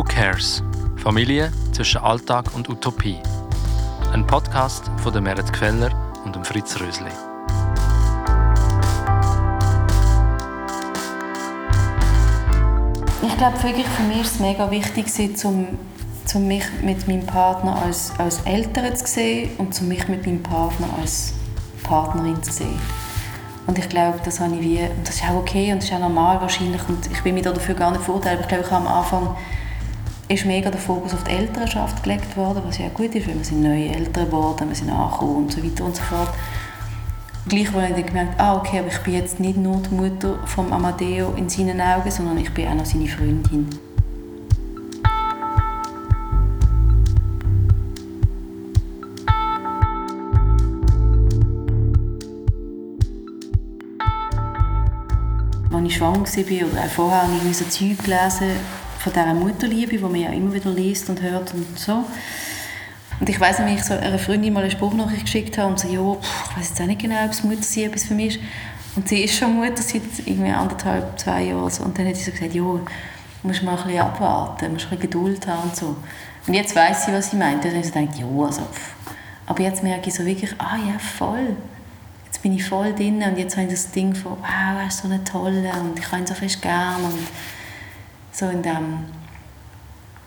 Who Cares? Familie zwischen Alltag und Utopie. Ein Podcast von der Merit Queller und Fritz Rösli. Ich glaube wirklich, für mich ist es mega wichtig, um, um mich mit meinem Partner als, als Eltern zu sehen und um mich mit meinem Partner als Partnerin zu sehen. Und ich glaube, das habe ich wie, und das ist auch okay und das ist auch normal wahrscheinlich und ich will mich dafür gar nicht verurteilen, aber ich glaube, ich habe am Anfang ist mega der Fokus auf die Elternschaft gelegt worden, was ja gut ist, weil wir sind neue Eltern geworden, wir sind angekommen und so weiter und so fort. Gleich habe ich dann gemerkt, ah okay, aber ich bin jetzt nicht nur die Mutter von Amadeo in seinen Augen, sondern ich bin auch noch seine Freundin. Als ich schwanger war oder auch vorher habe ich so Zeug gelesen von dieser Mutterliebe, die man ja immer wieder liest und hört und so. Und ich weiß nicht, wie ich so einer Freundin mal eine Spruchnachricht geschickt habe und so, ja, ich weiß jetzt auch nicht genau, ob es Mutter sein etwas für mich ist. Und sie ist schon Mutter seit irgendwie anderthalb, zwei Jahren. Und dann hat sie so gesagt, ja, musst mal ein bisschen abwarten, du musst ein bisschen Geduld haben und so. Und jetzt weiß sie, was sie meint. Dann habe ich so gedacht, ja, also, pff. Aber jetzt merke ich so wirklich, ah ja, voll. Jetzt bin ich voll drin und jetzt habe ich das Ding von, wow, er ist so eine tolle und ich habe ihn so fest gern und so in dem,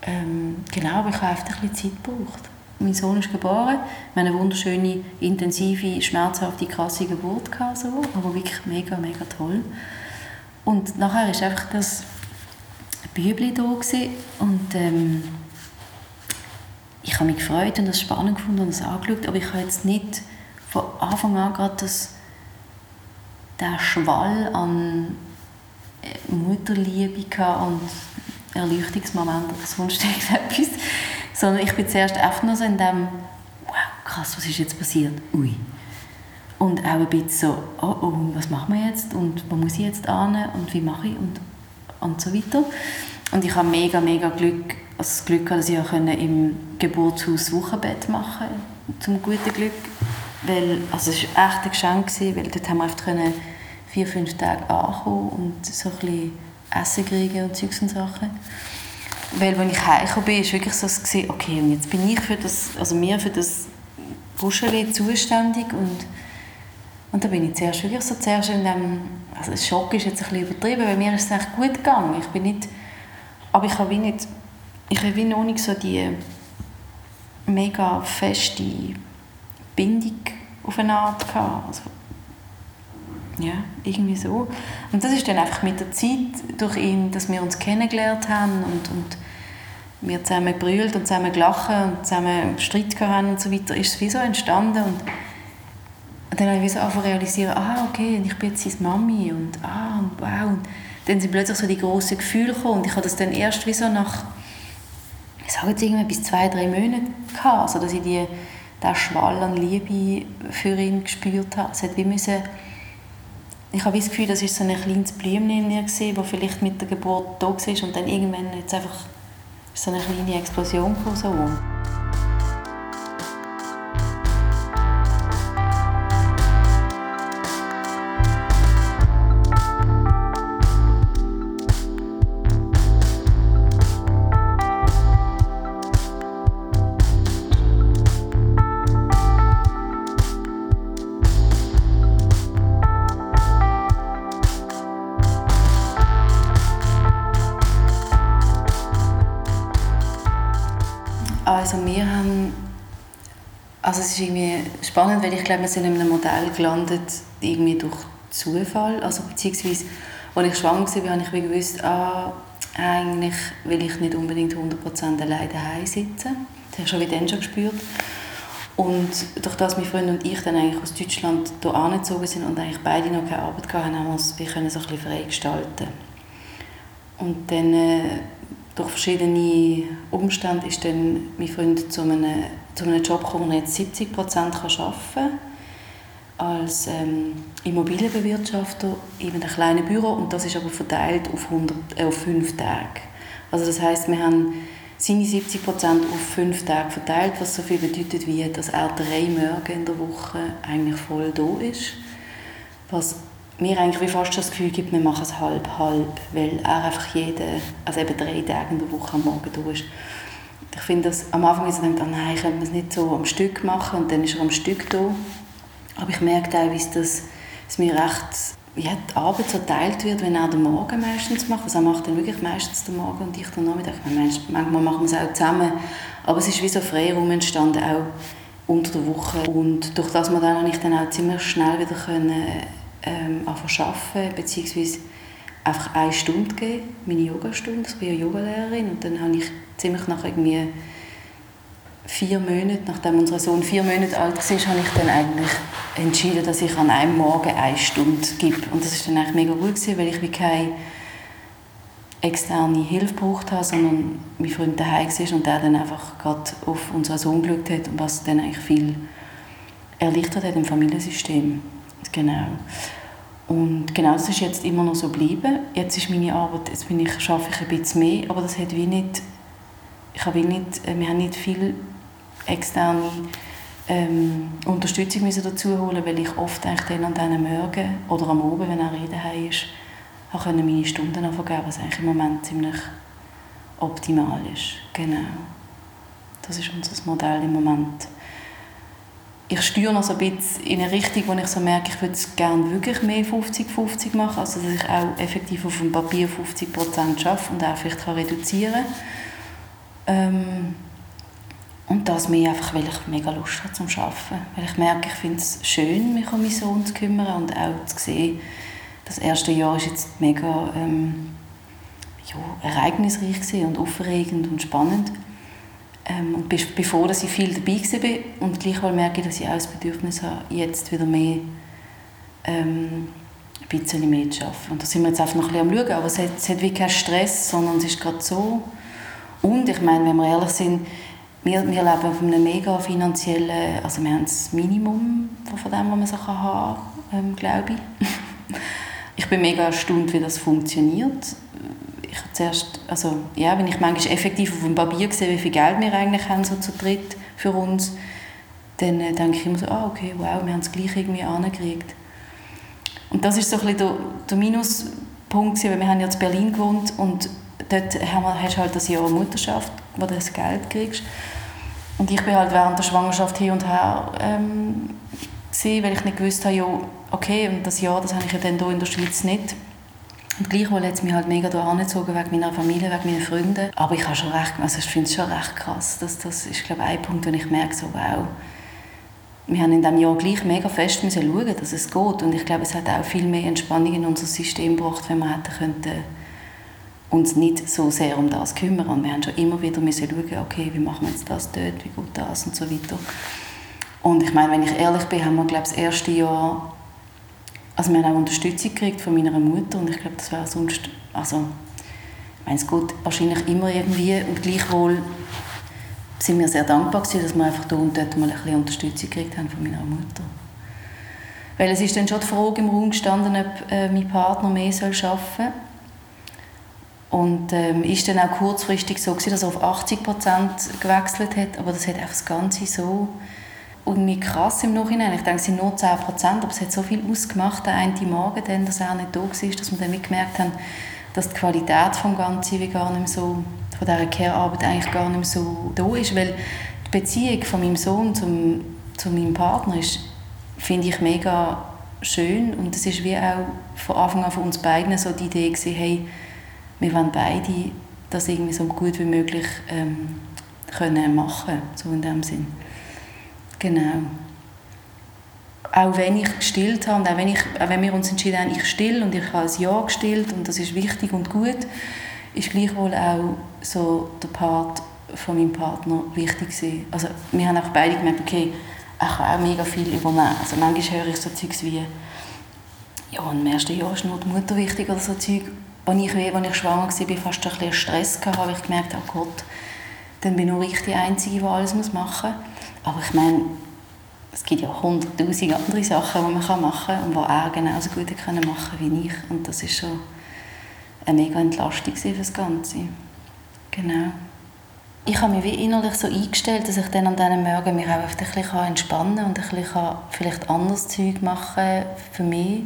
ähm, genau, aber ich habe einfach ein bisschen Zeit gebraucht. Mein Sohn ist geboren, wir hatten eine wunderschöne, intensive, schmerzhafte, krasse Geburt, gehabt, so, aber wirklich mega, mega toll. Und nachher war einfach das Bübli da und ähm, ich habe mich gefreut und das spannend gefunden und das angeschaut, aber ich habe jetzt nicht von Anfang an gerade das, den Schwall an Mutterliebe und Erleuchtungsmoment oder sonst irgendetwas. Sondern ich bin zuerst einfach nur so in dem, wow, krass, was ist jetzt passiert? Ui. Und auch ein bisschen so, oh, oh, was machen wir jetzt? Und wo muss ich jetzt hin? Und wie mache ich? Und, und so weiter. Und ich habe mega, mega Glück, also das Glück gehabt, dass ich auch im Geburtshaus Wochenbett machen konnte, zum guten Glück weil, also es war echt ein Geschenk, weil dort haben wir einfach vier, fünf Tage ankommen und so ein bisschen Essen kriegen und Zeugs und Sachen. Weil, als ich heimgekommen bin, war wirklich so, okay, und jetzt bin ich für das, also mir für das Buscheli zuständig und, und da bin ich zuerst wirklich so zuerst in dem, also Schock ist jetzt ein bisschen übertrieben, weil mir ist es echt gut gegangen. Ich bin nicht, aber ich habe wie nicht, ich habe wie noch nicht so die mega feste Bindung auf eine Art gehabt. Also, ja, irgendwie so. Und das ist dann einfach mit der Zeit durch ihn, dass wir uns kennengelernt haben und, und wir zusammen gebrüllt und zusammen gelacht und zusammen Streit haben und so weiter, ist es wie so entstanden und, dann habe ich so angefangen realisieren, ah, okay, ich bin jetzt seine Mami und ah, und wow. Und dann sind plötzlich so die grossen Gefühle gekommen und ich habe das dann erst wie so nach, ich sage jetzt irgendwie bis zwei, drei Monaten gehabt, also dass ich die den Schwall an Liebe für ihn gespürt habe. Es hat wie müssen, ich habe das Gefühl, das war so ein kleines Blümchen in mir, das vielleicht mit der Geburt da war und dann irgendwann jetzt einfach so eine kleine Explosion kam. So. Ist irgendwie spannend, weil ich glaube, wir sind in einem Modell gelandet, irgendwie durch Zufall, also beziehungsweise, als ich schwanger war, habe ich gewusst, ah, eigentlich will ich nicht unbedingt 100% alleine daheim sitzen. Das habe ich schon wie dann schon gespürt. Und durch das mein Freund und ich dann eigentlich aus Deutschland hier angezogen sind und eigentlich beide noch keine Arbeit hatten, haben wir uns wir können so ein bisschen frei gestalten. Und dann äh, durch verschiedene Umstände ist dann mein Freund zu einem, zu einem Job gekommen, wo er jetzt 70 Prozent arbeiten kann als ähm, Immobilienbewirtschafter in einem kleinen Büro und das ist aber verteilt auf, 100, äh, auf fünf Tage. Also das heißt, wir haben seine 70 Prozent auf fünf Tage verteilt, was so viel bedeutet wie, dass er drei Morgen in der Woche eigentlich voll da ist, was mir eigentlich fast das Gefühl gibt, wir machen es halb, halb, weil er einfach jeden, also eben drei Tage in der Woche am Morgen da ist. Ich finde das, am Anfang ist denkt, oh nein, können wir es nicht so am Stück machen und dann ist er am Stück da. Aber ich merke teilweise, dass es mir recht ja, die Arbeit so geteilt wird, wenn er den Morgen meistens macht. Also er macht dann wirklich meistens den Morgen und ich den Nachmittag. Manchmal machen wir es auch zusammen. Aber es ist wie so Freiraum entstanden, auch unter der Woche. Und durch das wir dann habe ich dann auch ziemlich schnell wieder können, ähm, arbeiten, beziehungsweise einfach eine Stunde geben, meine Yogastunde. Ich bin ja Yogalehrerin und dann habe ich ziemlich nach irgendwie vier Monaten, nachdem unser Sohn vier Monate alt war, habe ich dann eigentlich entschieden, dass ich an einem Morgen eine Stunde gebe. Und das war dann eigentlich mega gut, gewesen, weil ich wie keine externe Hilfe gebraucht habe, sondern mein Freund daheim war und der dann einfach gerade auf unseren Sohn geschaut hat und was dann eigentlich viel erleichtert hat im Familiensystem. Genau. Und genau das ist jetzt immer noch so geblieben. Jetzt ist meine Arbeit, jetzt bin ich, arbeite ich ein bisschen mehr, aber das hat wie nicht, ich habe nicht, äh, wir haben nicht viel externe ähm, Unterstützung müssen dazu holen, weil ich oft eigentlich dann an diesen Morgen oder am Abend, wenn er daheim ist, auch meine Stunden vergeben, was eigentlich im Moment ziemlich optimal ist. Genau. Das ist unser Modell im Moment ich steuere noch so ein bisschen in eine Richtung, wo ich so merke, ich würde es gerne wirklich mehr 50-50 machen, also dass ich auch effektiv auf dem Papier 50 Prozent arbeite und auch vielleicht kann reduzieren ähm, und das mehr einfach, weil ich mega Lust habe zum Arbeiten. Weil ich merke, ich finde es schön, mich um meinen Sohn zu kümmern und auch zu sehen, das erste Jahr ist jetzt mega ähm, ja, ereignisreich und aufregend und spannend. Ähm, und bevor dass ich viel dabei war und gleichwohl merke ich, dass ich auch das Bedürfnis habe, jetzt wieder mehr ähm, ein bisschen mehr zu arbeiten. Und da sind wir jetzt einfach noch ein bisschen am Schauen, aber es hat, es hat wirklich keinen Stress, sondern es ist gerade so. Und ich meine, wenn wir ehrlich sind, wir, wir leben auf einem mega finanziellen, also wir haben das Minimum von dem, was man so haben kann, ähm, glaube ich. ich bin mega erstaunt, wie das funktioniert ich zuerst, also ja, wenn ich manchmal effektiv auf dem Papier sehe, wie viel Geld wir eigentlich haben, so zu dritt für uns, dann äh, denke ich immer so, ah, okay, wow, wir haben es gleich irgendwie angekriegt. Und das ist so ein bisschen der, der Minuspunkt, weil wir haben ja in Berlin gewohnt und dort hast du halt das Jahr Mutterschaft, wo du das Geld kriegst. Und ich bin halt während der Schwangerschaft hin und her ähm, gewesen, weil ich nicht gewusst habe, ja, okay, und das Jahr, das habe ich ja dann hier in der Schweiz nicht und gleichwohl hat es mich halt mega da angezogen wegen meiner Familie, wegen meinen Freunden. Aber ich also ich finde es schon recht krass. Das, das ist, glaube ich, ein Punkt, wo ich merke, so, wow, wir haben in diesem Jahr gleich mega fest müssen schauen, dass es geht. Und ich glaube, es hat auch viel mehr Entspannung in unser System gebracht, wenn wir hätten könnten, uns nicht so sehr um das kümmern. Und wir haben schon immer wieder müssen schauen, okay, wie machen wir jetzt das dort, wie geht das und so weiter. Und ich meine, wenn ich ehrlich bin, haben wir, glaube ich, das erste Jahr also wir haben auch Unterstützung gekriegt von meiner Mutter und ich glaube, das wäre sonst, also ich meine, es geht wahrscheinlich immer irgendwie und gleichwohl sind wir sehr dankbar gewesen, dass wir einfach da und dort mal ein bisschen Unterstützung gekriegt haben von meiner Mutter. Weil es ist dann schon die Frage im Raum gestanden, ob äh, mein Partner mehr soll arbeiten soll. Und ähm, ist dann auch kurzfristig so gewesen, dass er auf 80 Prozent gewechselt hat, aber das hat einfach das Ganze so irgendwie krass im Nachhinein. Ich denke, es sind nur 10 Prozent, aber es hat so viel ausgemacht, der eine Morgen, dann, dass er nicht da war, dass wir dann gemerkt haben, dass die Qualität des Ganzen wie gar nicht so, von dieser Care-Arbeit eigentlich gar nicht so da ist, weil die Beziehung von meinem Sohn zum, zu meinem Partner ist, finde ich, mega schön und es ist wie auch von Anfang an von uns beiden so die Idee gewesen, hey, wir wollen beide das irgendwie so gut wie möglich ähm, können machen, so in dem Sinn. Genau. Auch wenn ich gestillt habe auch wenn, ich, auch wenn wir uns entschieden haben, ich still und ich habe ein Ja gestillt und das ist wichtig und gut, ist gleichwohl auch so der Part von meinem Partner wichtig gewesen. Also wir haben auch beide gemerkt, okay, er kann auch mega viel übernehmen. Also manchmal höre ich so Zeugs wie, ja, im ersten Jahr ist nur die Mutter wichtig oder so Zeug. Als ich, als ich schwanger war, fast ein bisschen Stress hatte, habe ich gemerkt, oh Gott, dann bin nur ich die Einzige, die alles machen muss. Aber ich meine, es gibt ja hunderttausend andere Sachen, die man machen kann und die er genauso gut können machen wie ich. Und das ist schon eine mega Entlastung für das Ganze. Genau. Ich habe mich wie innerlich so eingestellt, dass ich dann an diesen Morgen mich auch ein bisschen entspannen kann und ein bisschen vielleicht anderes Zeug machen für mich.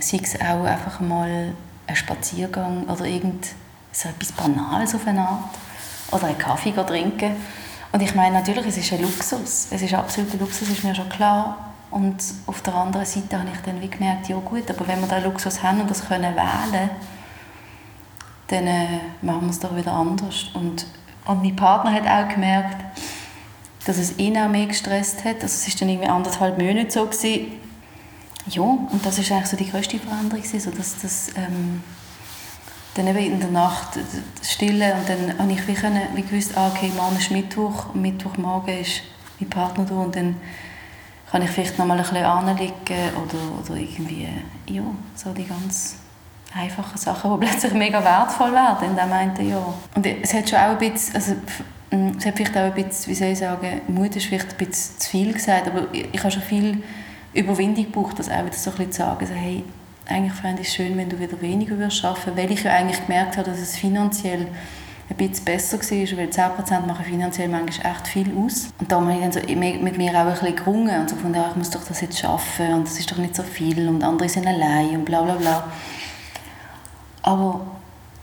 sei es auch einfach mal ein Spaziergang oder irgend so etwas Banales auf eine Art oder einen Kaffee trinken. Und ich meine, natürlich, es ist ein Luxus. Es ist absoluter Luxus, ist mir schon klar. Und auf der anderen Seite habe ich dann wie gemerkt, ja gut, aber wenn wir diesen Luxus haben und das können wählen, dann äh, machen wir es doch wieder anders. Und, und mein Partner hat auch gemerkt, dass es ihn auch mehr gestresst hat. Also es war dann irgendwie anderthalb Monate so gewesen. Ja, und das ist eigentlich so die größte Veränderung so dass das ähm, dann eben in der Nacht Stille und dann habe ich wie, können, wie gewusst, ah, okay, morgen ist Mittwoch Mittwochmorgen ist mein Partner da und dann kann ich vielleicht noch mal ein bisschen anliegen oder, oder irgendwie, ja, so die ganz einfachen Sachen, die plötzlich mega wertvoll werden in dem einen Jahr. Und es hat schon auch ein bisschen, also, es hat vielleicht auch ein bisschen, wie soll ich sagen, Mut ist vielleicht ein bisschen zu viel gesagt, aber ich habe schon viel Überwindung gebraucht, das auch wieder so ein bisschen zu sagen, also, hey, eigentlich fände ich es schön, wenn du wieder weniger würdest arbeiten, weil ich ja eigentlich gemerkt habe, dass es finanziell ein bisschen besser war, weil 10% machen finanziell manchmal echt viel aus. Und da habe ich dann so mit mir auch ein bisschen gerungen und so von ich muss doch das jetzt schaffen und das ist doch nicht so viel und andere sind allein und bla bla bla. Aber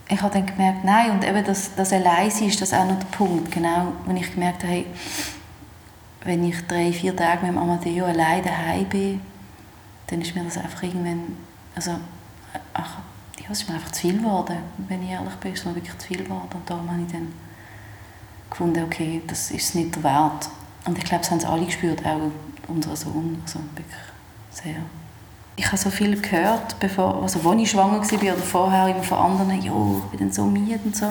ich habe dann gemerkt, nein, und eben das, das Alleinsein ist das auch noch der Punkt, genau, wenn ich gemerkt habe, hey, wenn ich drei, vier Tage mit dem Amadeo allein daheim bin, dann ist mir das einfach irgendwann, also, ach, ja, es ist mir einfach zu viel geworden, wenn ich ehrlich bin, es ist mir wirklich zu viel geworden. Und darum habe ich dann gefunden, okay, das ist nicht der Wert. Und ich glaube, das haben sie alle gespürt, auch unser Sohn, also wirklich sehr. Ich habe so viel gehört, bevor, also als ich schwanger war oder vorher immer von anderen, ja, ich bin dann so müde und so.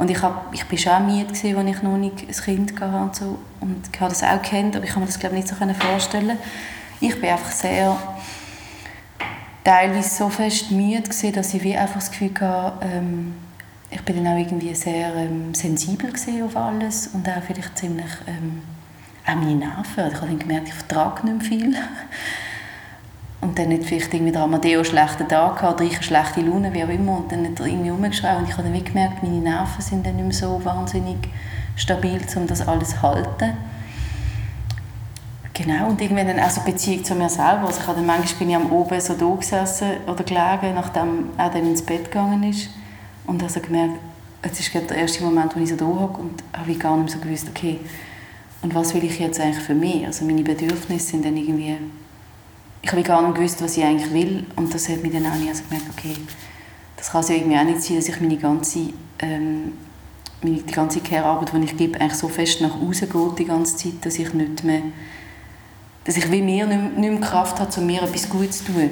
Und ich, hab, ich bin schon auch müde, als ich noch nicht ein Kind hatte und so. Und ich habe das auch kennt, aber ich kann mir das glaube nicht so vorstellen. Ich bin einfach sehr teilweise so fest müde dass ich wie einfach das Gefühl hatte, ähm, ich bin dann auch irgendwie sehr ähm, sensibel auf alles und auch vielleicht ziemlich ähm, auch meine Nerven. Ich habe dann gemerkt, ich vertrage nicht mehr viel. Und dann nicht vielleicht irgendwie der Amadeo schlechten Tag gehabt oder ich eine schlechte Laune, wie auch immer. Und dann hat er irgendwie rumgeschrien. Und ich habe dann gemerkt, meine Nerven sind dann nicht mehr so wahnsinnig stabil, um das alles zu halten. Genau, und irgendwann dann auch so Beziehung zu mir selber. Also ich habe dann, manchmal bin ich am Oben so da gesessen oder gelegen, nachdem er dann ins Bett gegangen ist. Und habe so gemerkt, jetzt ist gerade der erste Moment, wo ich so da hocke und habe gar nicht mehr so gewusst, okay, und was will ich jetzt eigentlich für mich? Also meine Bedürfnisse sind dann irgendwie ich habe gar nicht gewusst, was ich eigentlich will. Und das hat mich dann auch nicht also gemerkt, okay, das kann es ja irgendwie auch nicht sein, dass ich meine ganze, ähm, meine, die ganze Care-Arbeit, die ich gebe, eigentlich so fest nach außen geht die ganze Zeit, dass ich nicht mehr, dass ich wie mir nicht, nicht mehr Kraft habe, um mir etwas Gutes zu tun.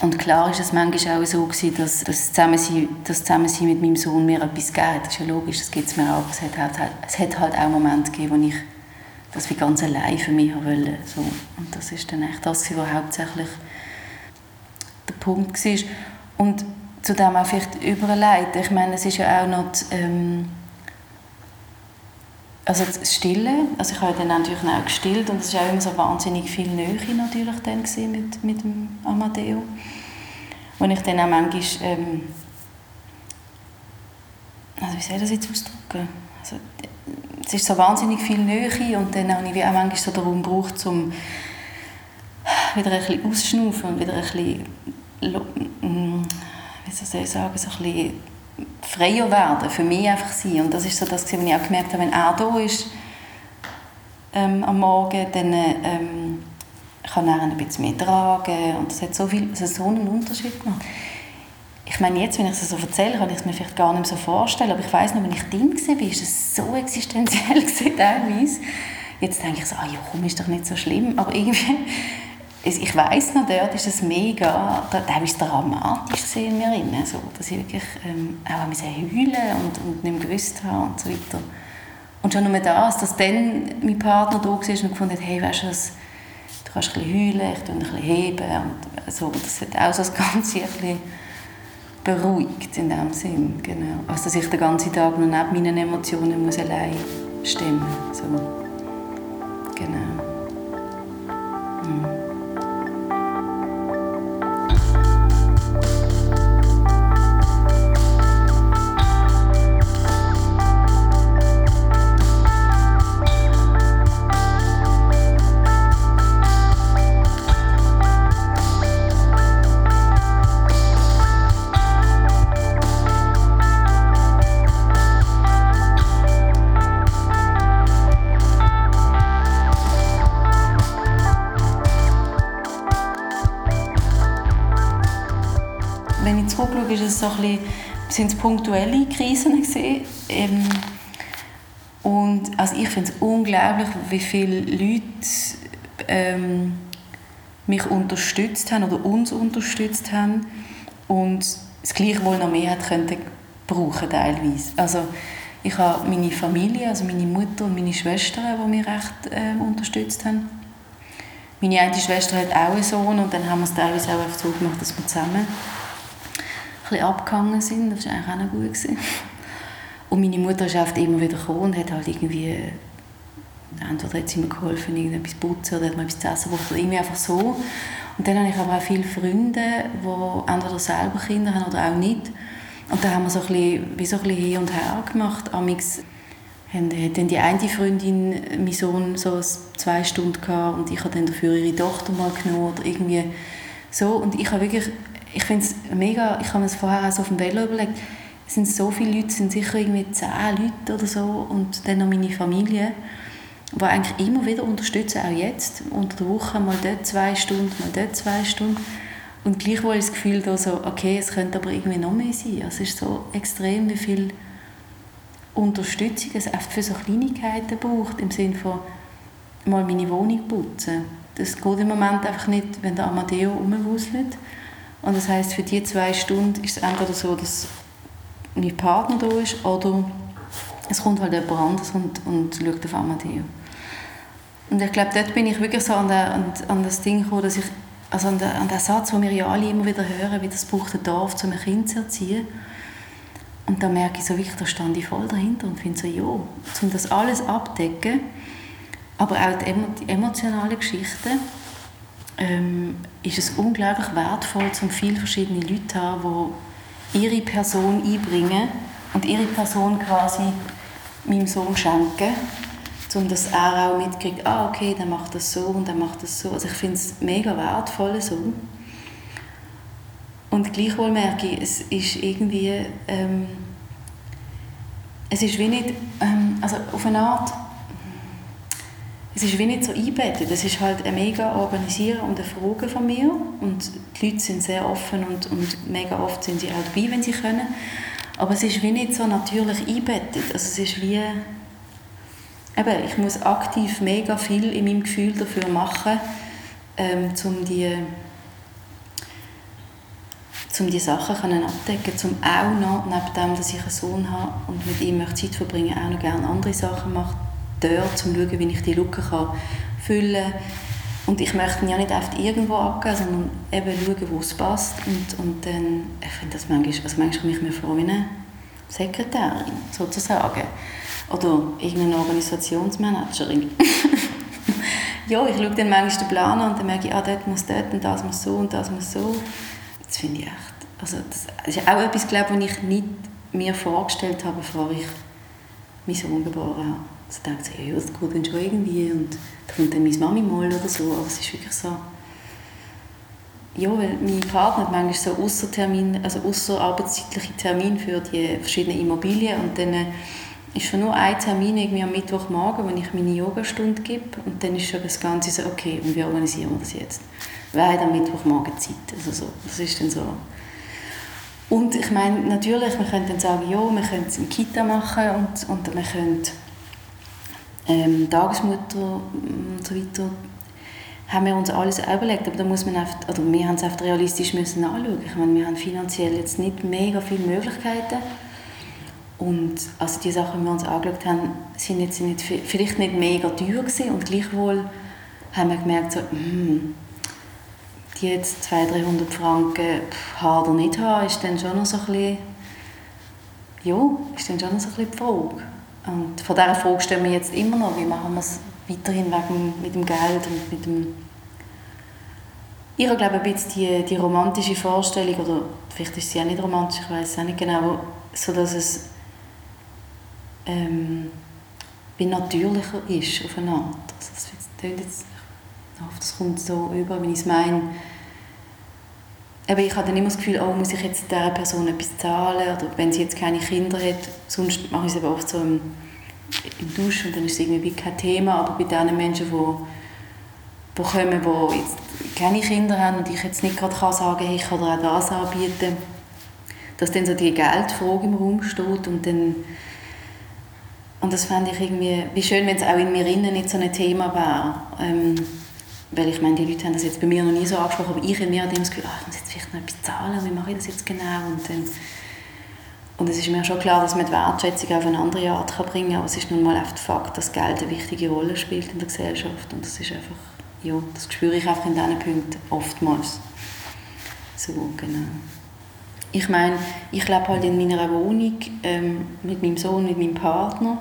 Und klar ist es manchmal auch so gewesen, dass das Zusammensein, Zusammensein mit meinem Sohn mir etwas gibt. Das ist ja logisch, das gibt es mir auch. Es hat, halt, es hat halt auch Momente gegeben, wo ich das wie ganz allein für mich wollte. So. Und das ist dann echt das, was hauptsächlich der Punkt war. Und zu dem auch vielleicht überleiten. Ich meine, es ist ja auch noch die, ähm, also das Stillen. Also ich habe dann natürlich auch gestillt und es war auch immer so wahnsinnig viel Nähe natürlich dann mit, mit dem Amadeo. Und ich dann auch manchmal, ähm, also wie soll ich das jetzt ausdrücken? Also, es ist so wahnsinnig viel Nähe und dann habe ich auch manchmal so darum gebraucht, um wieder ein bisschen auszuschnaufen und wieder ein bisschen, mm, wie soll ich sagen, so ein bisschen freier werden, für mich einfach sein. Und das ist so das, was ich auch gemerkt habe, wenn er da ist ähm, am Morgen, dann ähm, kann er ein bisschen mehr tragen und das hat so, viel, hat so einen Unterschied gemacht meine, jetzt, wenn ich es so erzähle, kann ich es mir vielleicht gar nicht so vorstellen, aber ich weiß noch, wenn ich Kind war, war es so existenziell teilweise. Jetzt denke ich so, ah ja, komm, ist doch nicht so schlimm, aber irgendwie, ich weiß noch, dort ist es mega, es dramatisch in mir drin, so, dass ich wirklich ähm, auch heulen und, und nicht mehr gewusst habe und so weiter. Und schon nur das, dass dann mein Partner da war und gefunden hat, hey, weißt du was, du kannst ein bisschen heulen, ich tue ein bisschen heben und so, das hat auch so das Ganze ein bisschen beruhigt in dem Sinn, genau. Also dass ich den ganzen Tag nur neben meinen Emotionen muss allein stimmen so. Genau. Sind es punktuelle Krisen gewesen. Ähm, und also ich finde es unglaublich, wie viele Leute ähm, mich unterstützt haben oder uns unterstützt haben und das Gleiche wohl noch mehr hat könnten brauchen teilweise. Also ich habe meine Familie, also meine Mutter und meine Schwestern, die mich recht äh, unterstützt haben. Meine eine Schwester hat auch einen Sohn und dann haben wir es teilweise auch so gemacht, dass wir zusammen bisschen abgegangen sind. Das war eigentlich auch noch gut. Gewesen. Und meine Mutter oft immer wieder gekommen und hat halt irgendwie entweder hat sie mir geholfen, irgendetwas putzen oder hat mir etwas zu essen gebracht irgendwie einfach so. Und dann habe ich aber auch viele Freunde, die entweder selber Kinder haben oder auch nicht. Und da haben wir so ein bisschen, wie so ein bisschen hin und her gemacht. Amix hat dann die eine Freundin, mein Sohn, so zwei Stunden gehabt und ich habe dann dafür ihre Tochter mal genommen oder irgendwie so. Und ich habe wirklich, ich finde es mega, ich habe mir vorher auch so auf dem Velo überlegt, es sind so viele Leute, es sind sicher irgendwie zehn Leute oder so und dann noch meine Familie die eigentlich immer wieder unterstützen, auch jetzt, unter der Woche, mal dort zwei Stunden, mal dort zwei Stunden. Und gleichwohl das Gefühl da so, okay, es könnte aber irgendwie noch mehr sein. Also es ist so extrem, wie viel Unterstützung es oft für so Kleinigkeiten braucht, im Sinne von mal meine Wohnung putzen. Das geht im Moment einfach nicht, wenn der Amadeo rumwuselt. Und das heißt, für die zwei Stunden ist es entweder so, dass mein Partner da ist oder es kommt halt jemand anderes und, und schaut auf Amadeo. Und ich glaube, dort bin ich wirklich so an, der, an, an das Ding gekommen, dass ich, also an, der, an den Satz, den wir ja alle immer wieder hören, wie das braucht ein Dorf, um ein Kind zu erziehen. Und da merke ich so wirklich, da stand ich voll dahinter und finde so, ja, um das alles abdecken, aber auch die, emotionalen Geschichten, ähm, ist es unglaublich wertvoll, um viele verschiedene Leute haben, die ihre Person einbringen und ihre Person quasi meinem Sohn schenken um dass er auch mitkriegt, ah, okay, der macht das so und der macht das so. Also ich finde es mega wertvoll so. Und gleichwohl merke ich, es ist irgendwie, ähm, es ist wie nicht, ähm, also auf eine Art, es ist wie nicht so einbettet. Es ist halt ein mega Organisieren und eine Frage von mir und die Leute sind sehr offen und, und mega oft sind sie auch dabei, wenn sie können. Aber es ist wie nicht so natürlich einbettet. Also es ist wie eben, ich muss aktiv mega viel in meinem Gefühl dafür machen, ähm, um die um die Sachen können abdecken um auch noch, neben dem, dass ich einen Sohn habe und mit ihm Zeit verbringen auch noch gerne andere Sachen machen, dort, um zu schauen, wie ich die Lücke kann füllen kann. Und ich möchte ihn ja nicht einfach irgendwo abgeben, sondern eben schauen, wo es passt. Und, und dann, ich finde das manchmal, also manchmal komme ich mir vor wie eine Sekretärin, sozusagen. Oder irgendeine Organisationsmanagerin. ja, ich schaue dann manchmal den Plan an und dann merke ich, ah, dort muss dort und das muss so und das muss so. Das finde ich echt, also das ist auch etwas, glaube was ich nicht mir vorgestellt habe, bevor ich meinen Sohn geboren habe. Also ich dachte, ja, das geht dann schon irgendwie und da kommt dann meine Mami mal oder so, aber es ist wirklich so, ja, weil mein Partner hat manchmal so außertermin, also außerarbeitszeitliche Termine für die verschiedenen Immobilien und dann ist schon nur ein Termin irgendwie am Mittwochmorgen, wo ich meine Yogastunde gebe und dann ist schon das Ganze so, okay, und wie organisieren wir das jetzt? Wer hat am Mittwochmorgen Zeit? Also so, das ist dann so. Und ich meine, natürlich, wir können dann sagen, ja, wir können es in Kita machen und, und wir können ähm, Tagesmutter und so weiter haben wir uns alles überlegt, aber da muss man einfach, oder wir haben es einfach realistisch müssen anschauen. Ich meine, wir haben finanziell jetzt nicht mega viele Möglichkeiten und also die Sachen, die wir uns angeschaut haben, sind jetzt nicht, vielleicht nicht mega teuer gewesen und gleichwohl haben wir gemerkt, so, mm, die jetzt 200, 300 Franken haben oder nicht haben, ist dann schon noch so ein bisschen, ja, ist dann schon noch so ein bisschen die Frage. Und von dieser Frage stellen wir jetzt immer noch, wie machen wir es weiterhin wegen, mit dem Geld und mit dem ich glaube ein bisschen die, die romantische Vorstellung, oder vielleicht ist sie auch nicht romantisch, ich weiß es auch nicht genau, so dass es ähm, natürlicher ist auf eine Art. Also das klingt jetzt, ich hoffe, das kommt so über, wie ich es meine. Aber ich habe dann immer das Gefühl, oh, muss ich jetzt dieser Person etwas zahlen oder wenn sie jetzt keine Kinder hat, sonst mache ich es aber oft so im, im Dusch und dann ist es irgendwie kein Thema, aber bei diesen Menschen, die, die kommen, die jetzt keine Kinder haben und ich jetzt nicht gerade kann sagen hey, ich kann dir auch das anbieten, dass dann so die Geldfrage im Raum steht und dann und das fände ich irgendwie, wie schön, wenn es auch in mir innen nicht so ein Thema wäre. Ähm, weil ich meine, die Leute haben das jetzt bei mir noch nie so angesprochen, aber ich in mir habe das Gefühl, ach, ich muss jetzt vielleicht noch etwas zahlen, wie mache ich das jetzt genau? Und, dann, und es ist mir schon klar, dass man die Wertschätzung auf eine andere Art kann bringen kann, aber es ist nun mal einfach Fakt, dass Geld eine wichtige Rolle spielt in der Gesellschaft und das ist einfach, ja, das spüre ich einfach in diesen Punkten oftmals. So, genau. Ich meine, ich lebe halt in meiner Wohnung ähm, mit meinem Sohn, mit meinem Partner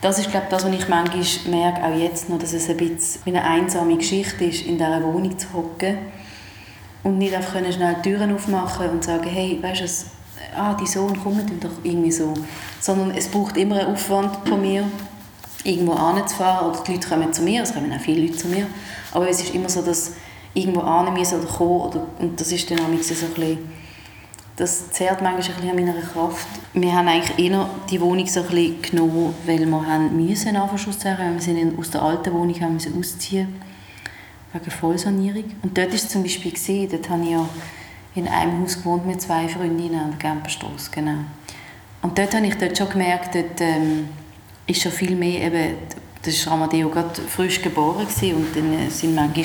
das ist glaube das, was ich manchmal merke, auch jetzt noch, dass es ein bisschen eine einsame Geschichte ist, in dieser Wohnung zu hocken und nicht einfach können schnell die Türen aufmachen und sagen, hey, weißt du, ah, die Sohn kommt doch irgendwie so. Sondern es braucht immer einen Aufwand von mir, irgendwo anzufahren oder die Leute kommen zu mir, es kommen auch viele Leute zu mir, aber es ist immer so, dass irgendwo an müssen oder kommen oder, und das ist dann so ein bisschen das zehrt manchmal ein an meiner Kraft. Wir haben eigentlich eher die Wohnung so ein bisschen genommen, weil wir haben müssen anfangen Wir sind aus der alten Wohnung haben müssen ausziehen wegen Vollsanierung. Und dort ist zum Beispiel gesehen, dort habe ich ja in einem Haus gewohnt mit zwei Freundinnen an der Gemperstrasse, genau. Und dort habe ich dort schon gemerkt, dort ähm, ist schon viel mehr eben, das war Amadeo gerade frisch geboren gewesen, und dann sind manchmal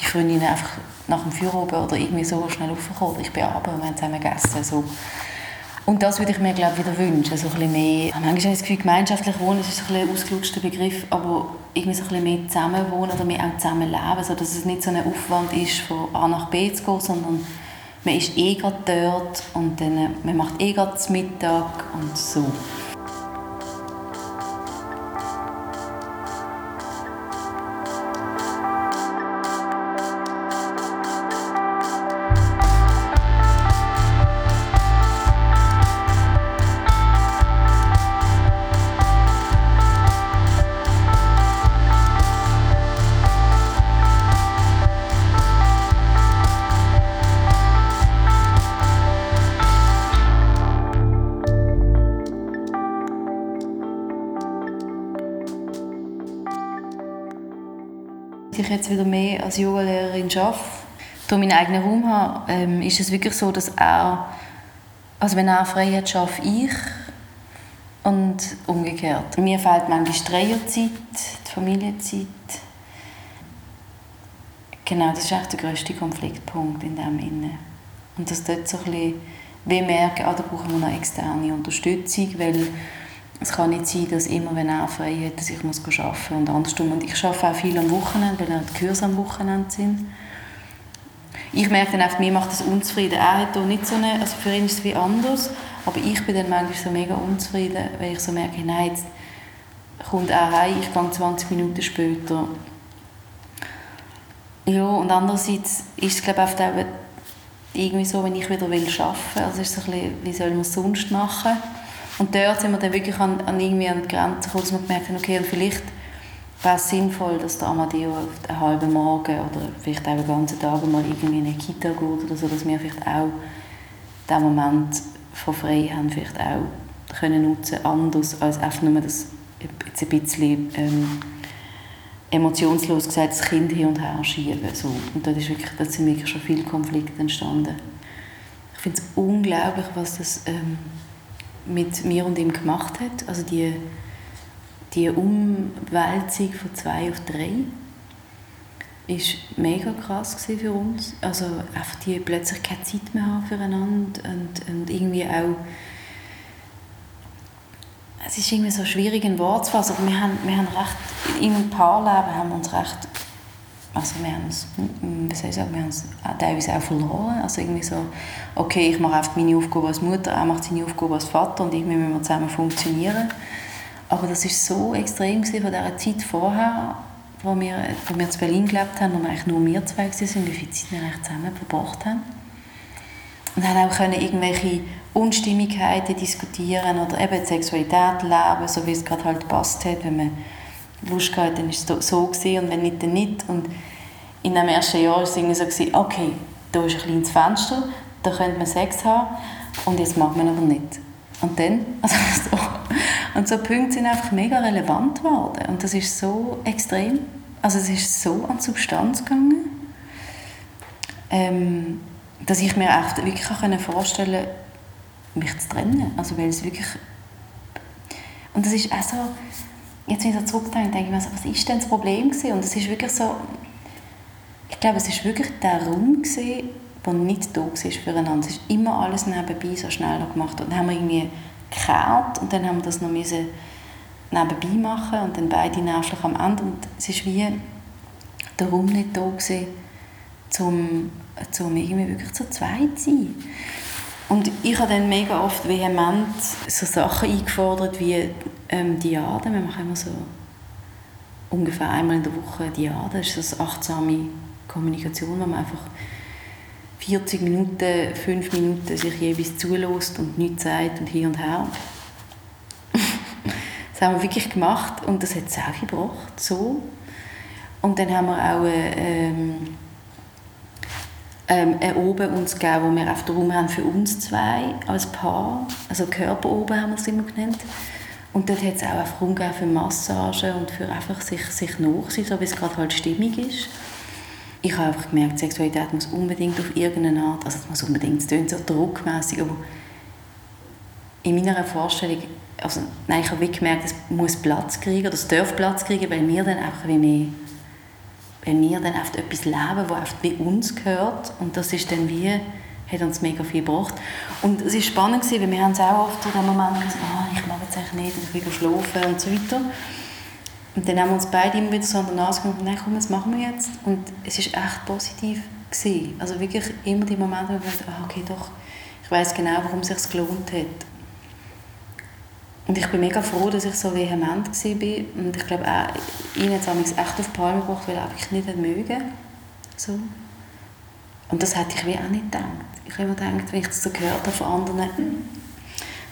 die Freundinnen einfach nach dem Feierabend oder irgendwie so schnell aufgekommen. Ich bin aber und wir haben zusammen gegessen. So. Und das würde ich mir glaube wieder wünschen. So ein mehr, manchmal habe ich das Gefühl, gemeinschaftlich wohnen ist ein, ein ausgelutschter Begriff, aber irgendwie so ein bisschen mehr zusammenwohnen oder mehr auch zusammenleben, so dass es nicht so ein Aufwand ist, von A nach B zu gehen, sondern man ist eh gerade dort und dann, man macht eh gerade Mittag und so. Jetzt wieder mehr als Yogalehrerin arbeite, durch meinen eigenen Raum habe, ähm, ist es wirklich so, dass er, also wenn er frei hat, arbeite ich und umgekehrt. Mir fehlt manchmal die Dreierzeit, die Familienzeit. Genau, das ist echt der grösste Konfliktpunkt in dem Inne. Und dass dort so ein bisschen, wir merken, ah, da brauchen wir noch externe Unterstützung, weil es kann nicht sein, dass immer, wenn er frei hat, dass ich muss arbeiten muss und andersrum. Und ich arbeite auch viel am Wochenende, weil die Kurse am Wochenende sind. Ich merke dann einfach, mir macht das unzufrieden. Er hat nicht so eine, also für ihn ist es wie anders, aber ich bin dann manchmal so mega unzufrieden, weil ich so merke, nein, jetzt kommt er heim, ich gehe 20 Minuten später. Ja, und andererseits ist es, glaube ich, auch irgendwie so, wenn ich wieder arbeiten will, also ist es ein bisschen, wie soll man es sonst machen? Und dort sind wir dann wirklich an, an, irgendwie an die Grenze gekommen, dass wir gemerkt haben, okay, vielleicht wäre es sinnvoll, dass der Amadeo einen halben Morgen oder vielleicht auch einen ganzen Tag mal irgendwie in eine Kita geht oder so, dass wir vielleicht auch diesen Moment von frei haben, vielleicht auch können nutzen, anders als einfach nur das jetzt ein bisschen ähm, emotionslos gesagt das Kind hin und her schieben. So. Und dort ist wirklich, dort sind wirklich schon viele Konflikte entstanden. Ich finde es unglaublich, was das ähm, mit mir und ihm gemacht hat. Also die, die Umwälzung von zwei auf drei ist mega krass für uns. Also einfach die plötzlich keine Zeit mehr haben füreinander und, und irgendwie auch es ist irgendwie so schwierig in Wort zu fassen, aber wir haben, wir haben recht, im Paarleben haben wir uns recht also wir haben es, wie soll ich sagen, wir haben teilweise auch verloren. Also irgendwie so, okay, ich mache einfach meine Aufgabe als Mutter, er macht seine Aufgabe als Vater und irgendwie müssen wir zusammen funktionieren. Aber das war so extrem von dieser Zeit vorher, wo wir, wo wir in Berlin gelebt haben und eigentlich nur wir zwei waren, wie viel Zeit wir eigentlich zusammen verbracht haben. Und haben auch können irgendwelche Unstimmigkeiten diskutieren oder eben die Sexualität leben, so wie es gerade halt passt hat, wenn man Gehabt, dann war es so gewesen, und wenn nicht, dann nicht. Und in dem ersten Jahr war es irgendwie so, gewesen, okay, da ist ein kleines Fenster, da könnte man Sex haben und jetzt mag man aber nicht. Und dann, also so, und so Punkte sind einfach mega relevant geworden und das ist so extrem, also es ist so an Substanz gegangen ähm, dass ich mir echt wirklich vorstellen konnte, mich zu trennen. Also weil es wirklich... Und das ist auch so... Jetzt, wenn ich so zurückdenke, denke ich mir so, was ist denn das Problem gewesen? Und es ist wirklich so... Ich glaube, es ist wirklich der Raum gewesen, der nicht da war füreinander. Es ist immer alles nebenbei so schnell gemacht. Und dann haben wir irgendwie gekehrt und dann haben wir das noch müssen nebenbei machen und dann beide nervlich am Ende. Und es ist wie der Raum nicht da gewesen, um, um irgendwie wirklich zu zweit zu sein. Und ich habe dann mega oft vehement so Sachen eingefordert wie ähm, Diade. Wir machen immer so ungefähr einmal in der Woche Diade. Das ist eine achtsame Kommunikation, wo man einfach 40 Minuten, 5 Minuten sich jeweils zulässt und nichts sagt und hier und her. das haben wir wirklich gemacht und das hat es auch gebracht, so. Und dann haben wir auch ähm, ähm, eine Oben uns gegeben, wo wir den Raum haben für uns zwei als Paar. Also Körper oben haben wir es immer genannt. Und dort hat es auch einfach Raum für Massage und für einfach sich, sich nachsehen, so wie es gerade halt stimmig ist ich habe einfach gemerkt, Sexualität muss unbedingt auf irgendeine Art, also es muss unbedingt, es klingt so druckmässig, aber in meiner Vorstellung, also nein, ich habe wirklich gemerkt, es muss Platz kriegen, oder es darf Platz kriegen, weil wir dann einfach wie mehr, weil wir dann einfach etwas leben, das einfach wie uns gehört und das ist dann wie, hat uns mega viel gebracht. Und es war spannend, weil wir haben es auch oft so den Moment gesagt, oh, ich mag jetzt eigentlich nicht, ich will schlafen und so weiter. Und dann haben wir uns beide immer wieder so an der Nase genommen, nein, komm, was machen wir jetzt? Und es war echt positiv. Gewesen. Also wirklich immer die Momente, wo ich dachte, ah, okay, doch, ich weiß genau, warum es sich gelohnt hat. Und ich bin mega froh, dass ich so vehement war. Und ich glaube auch, ihn hat es echt auf die Palme gebracht, weil er einfach nicht mögen so. Und das hätte ich wie auch nicht gedacht. Ich habe immer gedacht, wenn ich das so gehört habe von anderen,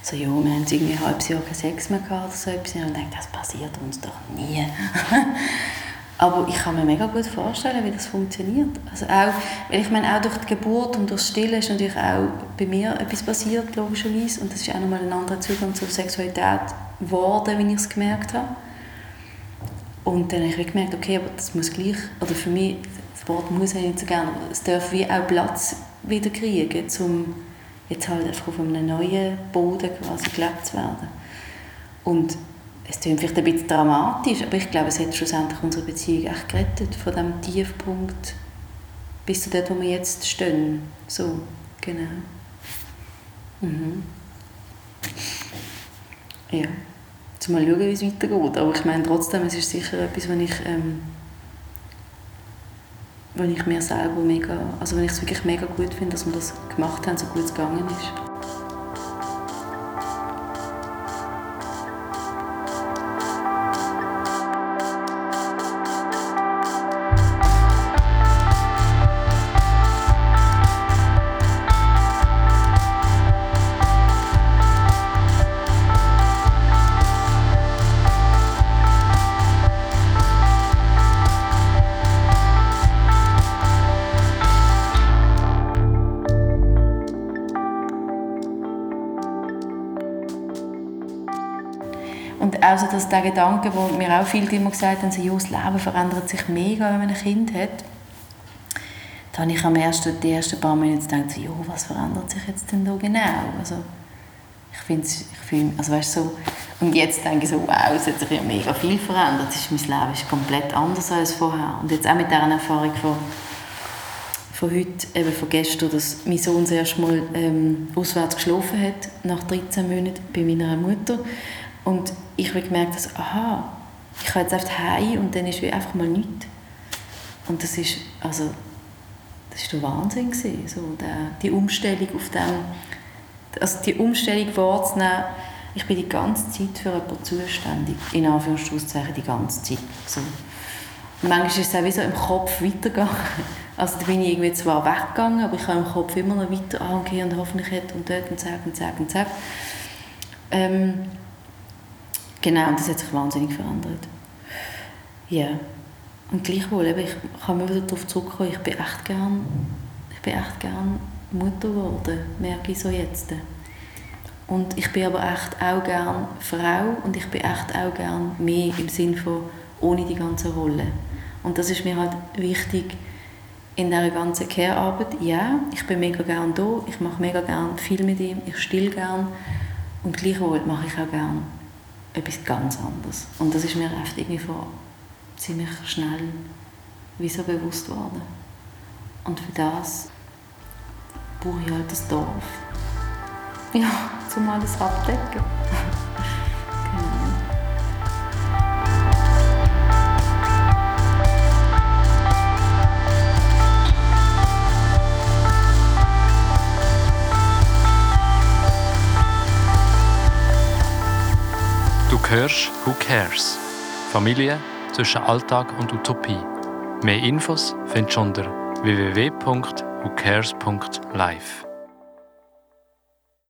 so, ja, wir haben irgendwie ein halbes Jahr keinen Sex mehr gehabt oder so etwas. Und ich dachte, das passiert uns doch nie. Aber ich kann mir mega gut vorstellen, wie das funktioniert. Also auch, weil ich meine, auch durch die Geburt und durch das Stillen ist natürlich auch bei mir etwas passiert, logischerweise. Und das ist auch nochmal ein anderer Zugang zur Sexualität geworden, wie ich es gemerkt habe. Und dann habe ich gemerkt, okay, aber das muss gleich, oder für mich, das Wort muss ich nicht so gerne, es darf wie auch Platz wieder kriegen, um jetzt halt einfach auf einem neuen Boden quasi gelebt zu werden. Und es klingt vielleicht ein bisschen dramatisch, aber ich glaube, es hat schlussendlich unsere Beziehung echt gerettet, von diesem Tiefpunkt bis zu dort, wo wir jetzt stehen. So, genau. Mhm. Ja, jetzt mal schauen, wie es weitergeht. Aber ich meine trotzdem, es ist sicher etwas, was ich ähm, weil ich mir selber mega, also wenn ich es wirklich mega gut finde, dass wir das gemacht haben, so gut es gegangen ist. Der Gedanke, wo mir auch viele immer gesagt haben, so, ja, das Leben verändert sich mega, wenn man ein Kind hat. Da habe ich am ersten, die ersten paar Minuten gedacht, so, ja, was verändert sich jetzt denn da genau? Also, ich finde ich find, also weißt, so, und jetzt denke ich so, wow, es hat sich ja mega viel verändert. Ist, mein Leben ist komplett anders als vorher. Und jetzt auch mit dieser Erfahrung von, von heute, eben von gestern, dass mein Sohn das erste Mal ähm, auswärts geschlafen hat, nach 13 Monaten bei meiner Mutter. Und ich habe gemerkt, dass, aha, ich kann jetzt einfach heim und dann ist wie einfach mal nichts. Und das ist, also, das ist der Wahnsinn gewesen, so der, die Umstellung auf dem, also die Umstellung wahrzunehmen, ich bin die ganze Zeit für jemanden zuständig, in Anführungszeichen die ganze Zeit. So. Und manchmal ist es auch wie so im Kopf weitergegangen. Also da bin ich irgendwie zwar weggegangen, aber ich habe im Kopf immer noch weiter, ah und hoffentlich hat und dort und zack und zack und zack. Ähm, Genau, und das hat sich wahnsinnig verändert. Ja. Und gleichwohl, eben, ich kann mir wieder darauf zurückkommen, ich bin echt gern, ich bin echt gern Mutter geworden, merke ich so jetzt. Und ich bin aber echt auch gern Frau und ich bin echt auch gern mehr im Sinn von ohne die ganze Rolle. Und das ist mir halt wichtig, in dieser ganzen Care-Arbeit, ja, ich bin mega gerne da, ich mache mega gerne viel mit ihm, ich still gerne und gleichwohl mache ich auch gerne etwas ganz anderes. Und das ist mir oft irgendwie vor ziemlich schnell wie so bewusst worden. Und für das brauche ich halt das Dorf. Ja, zum alles abdecken. Hörst Who Cares? Familie zwischen Alltag und Utopie. Mehr Infos findest du unter www.whocares.life.